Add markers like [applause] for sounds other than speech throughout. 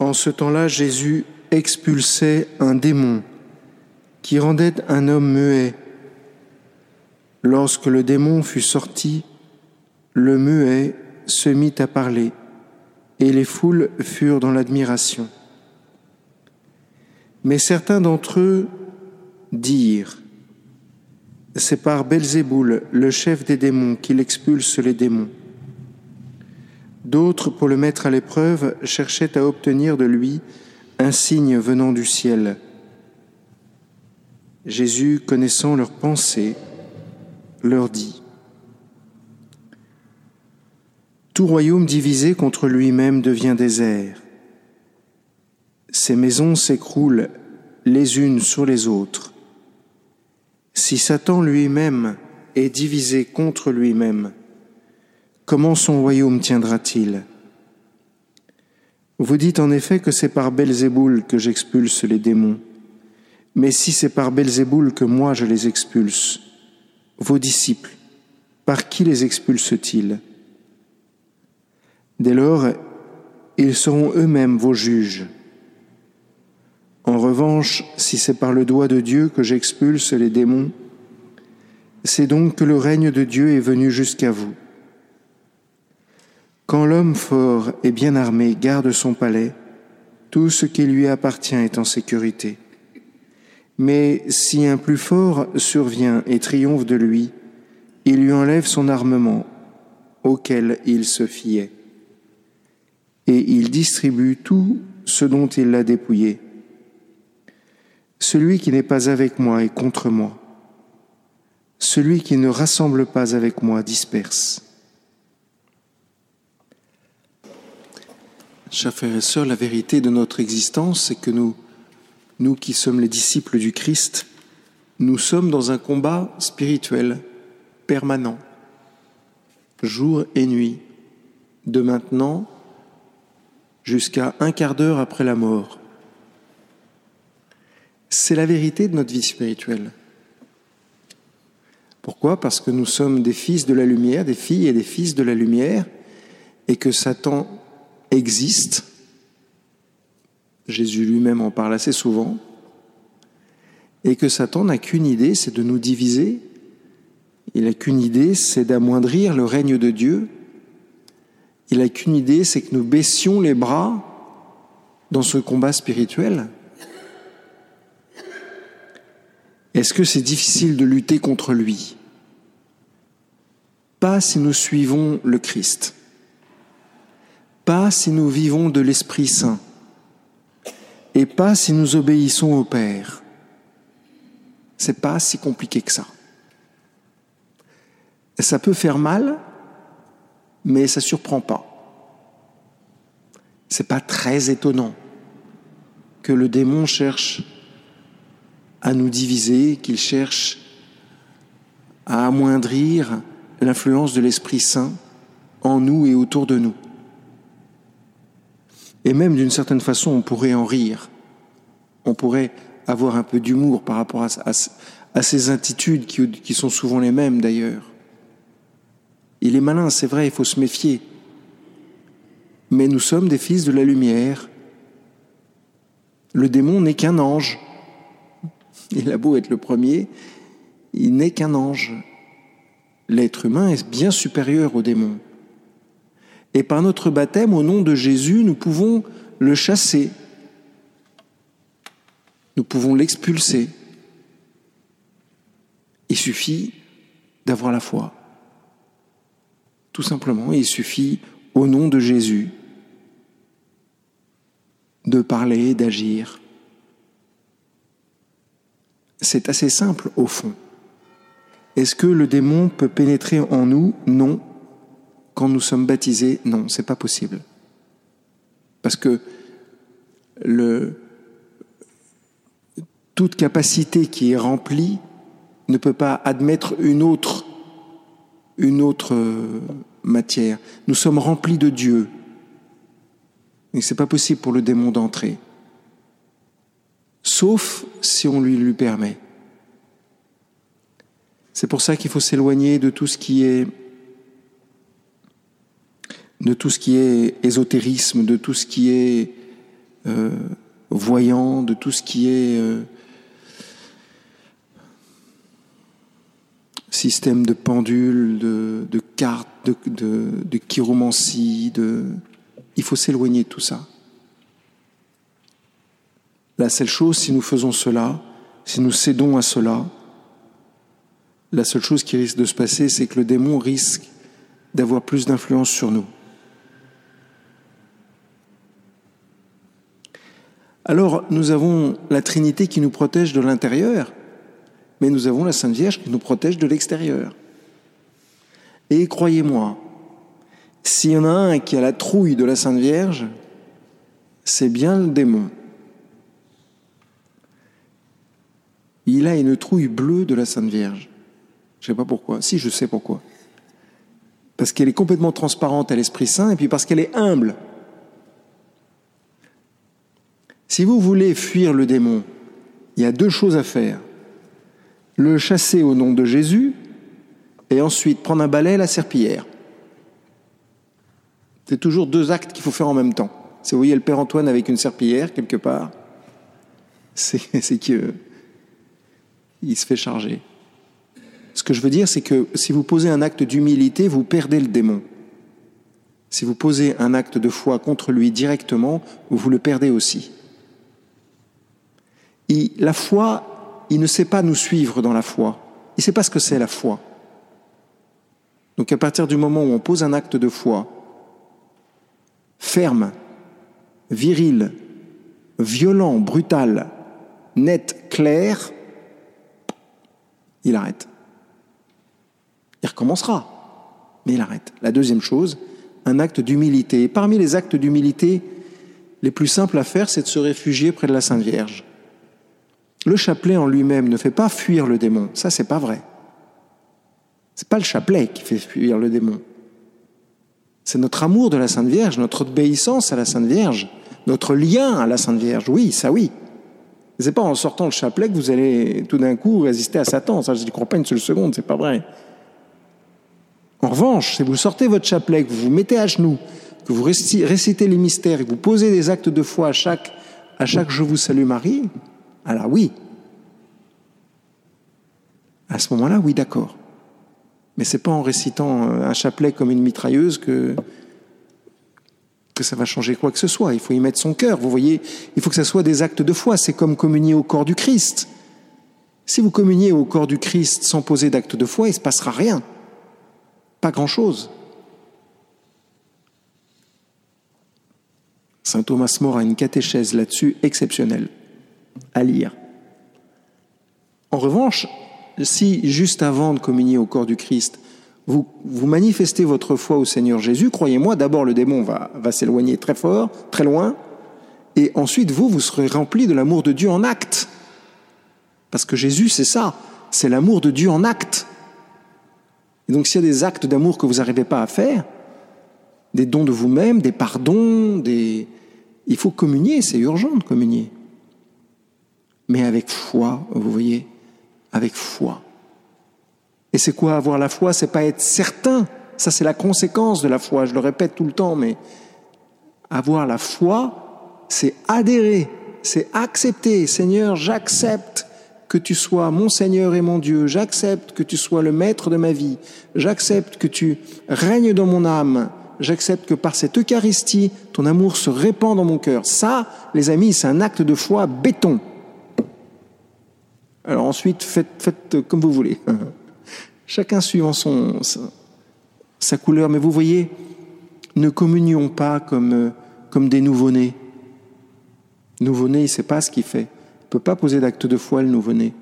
En ce temps-là, Jésus expulsait un démon qui rendait un homme muet. Lorsque le démon fut sorti, le muet se mit à parler, et les foules furent dans l'admiration. Mais certains d'entre eux dirent, C'est par Belzéboul, le chef des démons, qu'il expulse les démons. D'autres, pour le mettre à l'épreuve, cherchaient à obtenir de lui un signe venant du ciel. Jésus, connaissant leurs pensées, leur dit, Tout royaume divisé contre lui-même devient désert. Ses maisons s'écroulent les unes sur les autres. Si Satan lui-même est divisé contre lui-même, comment son royaume tiendra-t-il? Vous dites en effet que c'est par Belzéboul que j'expulse les démons. Mais si c'est par Belzéboul que moi je les expulse, vos disciples, par qui les expulsent-ils? Dès lors, ils seront eux-mêmes vos juges. En revanche, si c'est par le doigt de Dieu que j'expulse les démons, c'est donc que le règne de Dieu est venu jusqu'à vous. Quand l'homme fort et bien armé garde son palais, tout ce qui lui appartient est en sécurité. Mais si un plus fort survient et triomphe de lui, il lui enlève son armement auquel il se fiait, et il distribue tout ce dont il l'a dépouillé. Celui qui n'est pas avec moi est contre moi. Celui qui ne rassemble pas avec moi disperse. Chers frères et sœurs, la vérité de notre existence, c'est que nous nous qui sommes les disciples du Christ, nous sommes dans un combat spirituel permanent, jour et nuit, de maintenant jusqu'à un quart d'heure après la mort. C'est la vérité de notre vie spirituelle. Pourquoi? Parce que nous sommes des fils de la lumière, des filles et des fils de la lumière, et que Satan existe Jésus lui-même en parle assez souvent, et que Satan n'a qu'une idée, c'est de nous diviser. Il n'a qu'une idée, c'est d'amoindrir le règne de Dieu. Il n'a qu'une idée, c'est que nous baissions les bras dans ce combat spirituel. Est-ce que c'est difficile de lutter contre lui? Pas si nous suivons le Christ. Pas si nous vivons de l'Esprit Saint et pas si nous obéissons au Père. C'est pas si compliqué que ça. Ça peut faire mal, mais ça surprend pas. C'est pas très étonnant que le démon cherche à nous diviser, qu'il cherche à amoindrir l'influence de l'Esprit Saint en nous et autour de nous. Et même d'une certaine façon, on pourrait en rire. On pourrait avoir un peu d'humour par rapport à, ces attitudes qui, qui sont souvent les mêmes d'ailleurs. Il est malin, c'est vrai, il faut se méfier. Mais nous sommes des fils de la lumière. Le démon n'est qu'un ange. Il a beau être le premier, il n'est qu'un ange. L'être humain est bien supérieur au démon. Et par notre baptême, au nom de Jésus, nous pouvons le chasser. Nous pouvons l'expulser. Il suffit d'avoir la foi. Tout simplement, il suffit, au nom de Jésus, de parler, d'agir. C'est assez simple au fond. Est-ce que le démon peut pénétrer en nous? Non quand nous sommes baptisés, non, c'est pas possible. Parce que toute capacité qui est remplie ne peut pas admettre une autre, une autre euh, matière. Nous sommes remplis de Dieu. Et c'est pas possible pour le démon d'entrer. Sauf si on lui lui permet. C'est pour ça qu'il faut s'éloigner de tout ce qui est de tout ce qui est ésotérisme, de tout ce qui est euh, voyant, de tout ce qui est euh, système de pendule, de, cartes, de chiromancie, de... il faut s'éloigner de tout ça. La seule chose, si nous faisons cela, si nous cédons à cela, la seule chose qui risque de se passer, c'est que le démon risque d'avoir plus d'influence sur nous. Alors, nous avons la Trinité qui nous protège de l'intérieur, mais nous avons la Sainte Vierge qui nous protège de l'extérieur. Et croyez-moi, s'il y en a un qui a la trouille de la Sainte Vierge, c'est bien le démon. Il a une trouille bleue de la Sainte Vierge. Je ne sais pas pourquoi. Si, je sais pourquoi. Parce qu'elle est complètement transparente à l'Esprit Saint et puis parce qu'elle est humble. Si vous voulez fuir le démon, il y a deux choses à faire. Le chasser au nom de Jésus et ensuite prendre un balai et la serpillière. C'est toujours deux actes qu'il faut faire en même temps. Si vous voyez le Père Antoine avec une serpillière quelque part, c'est [laughs] qu'il se fait charger. Ce que je veux dire, c'est que si vous posez un acte d'humilité, vous perdez le démon. Si vous posez un acte de foi contre lui directement, vous le perdez aussi. Et la foi, il ne sait pas nous suivre dans la foi. Il ne sait pas ce que c'est la foi. Donc à partir du moment où on pose un acte de foi, ferme, viril, violent, brutal, net, clair, il arrête. Il recommencera, mais il arrête. La deuxième chose, un acte d'humilité. Parmi les actes d'humilité les plus simples à faire, c'est de se réfugier près de la Sainte Vierge. Le chapelet en lui-même ne fait pas fuir le démon. Ça, c'est pas vrai. C'est pas le chapelet qui fait fuir le démon. C'est notre amour de la Sainte Vierge, notre obéissance à la Sainte Vierge, notre lien à la Sainte Vierge. Oui, ça oui. C'est pas en sortant le chapelet que vous allez tout d'un coup résister à Satan. Ça, je ne crois pas une seule seconde, c'est pas vrai. En revanche, si vous sortez votre chapelet, que vous vous mettez à genoux, que vous récitez les mystères, que vous posez des actes de foi à chaque Je vous salue Marie, alors oui. À ce moment-là, oui, d'accord. Mais c'est pas en récitant un chapelet comme une mitrailleuse que, ça va changer quoi que ce soit. Il faut y mettre son cœur. Vous voyez, il faut que ça soit des actes de foi. C'est comme communier au corps du Christ. Si vous communiez au corps du Christ sans poser d'acte de foi, il ne se passera rien. Pas grand-chose. Saint Thomas More a une catéchèse là-dessus exceptionnelle à lire. En revanche, si juste avant de communier au corps du Christ, vous, vous manifestez votre foi au Seigneur Jésus, croyez-moi, d'abord le démon va, va s'éloigner très fort, très loin, et ensuite vous, vous serez rempli de l'amour de Dieu en acte. Parce que Jésus, c'est ça, c'est l'amour de Dieu en acte. Et donc s'il y a des actes d'amour que vous n'arrivez pas à faire, des dons de vous-même, des pardons, des... il faut communier, c'est urgent de communier. Mais avec foi, vous voyez, avec foi. Et c'est quoi avoir la foi? C'est pas être certain. Ça, c'est la conséquence de la foi. Je le répète tout le temps, mais avoir la foi, c'est adhérer, c'est accepter. Seigneur, j'accepte que tu sois mon Seigneur et mon Dieu, j'accepte que tu sois le maître de ma vie, j'accepte que tu règnes dans mon âme, j'accepte que par cette Eucharistie, ton amour se répand dans mon cœur. Ça, les amis, c'est un acte de foi béton. Alors ensuite, faites, comme vous voulez. [laughs] Chacun suivant son, sa, couleur. Mais vous voyez, ne communions pas comme, comme des nouveau-nés. Nouveau-né, il ne sait pas ce qu'il fait ne peut pas poser d'acte de foi, le nouveau-né.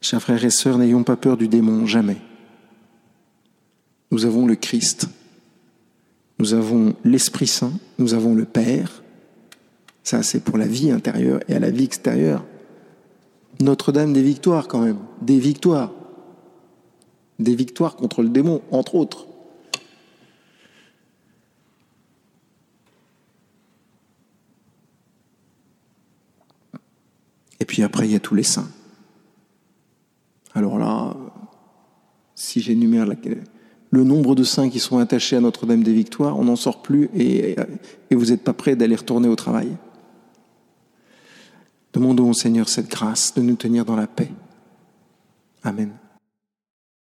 Chers frères et sœurs, n'ayons pas peur du démon, jamais. Nous avons le Christ, nous avons l'Esprit Saint, nous avons le Père. Ça, c'est pour la vie intérieure et à la vie extérieure. Notre-Dame des victoires, quand même, des victoires. Des victoires contre le démon, entre autres. Et puis après, il y a tous les saints. Alors là, si j'énumère le nombre de saints qui sont attachés à Notre-Dame des Victoires, on n'en sort plus et, vous n'êtes pas prêt d'aller retourner au travail. Demandons au Seigneur cette grâce de nous tenir dans la paix. Amen.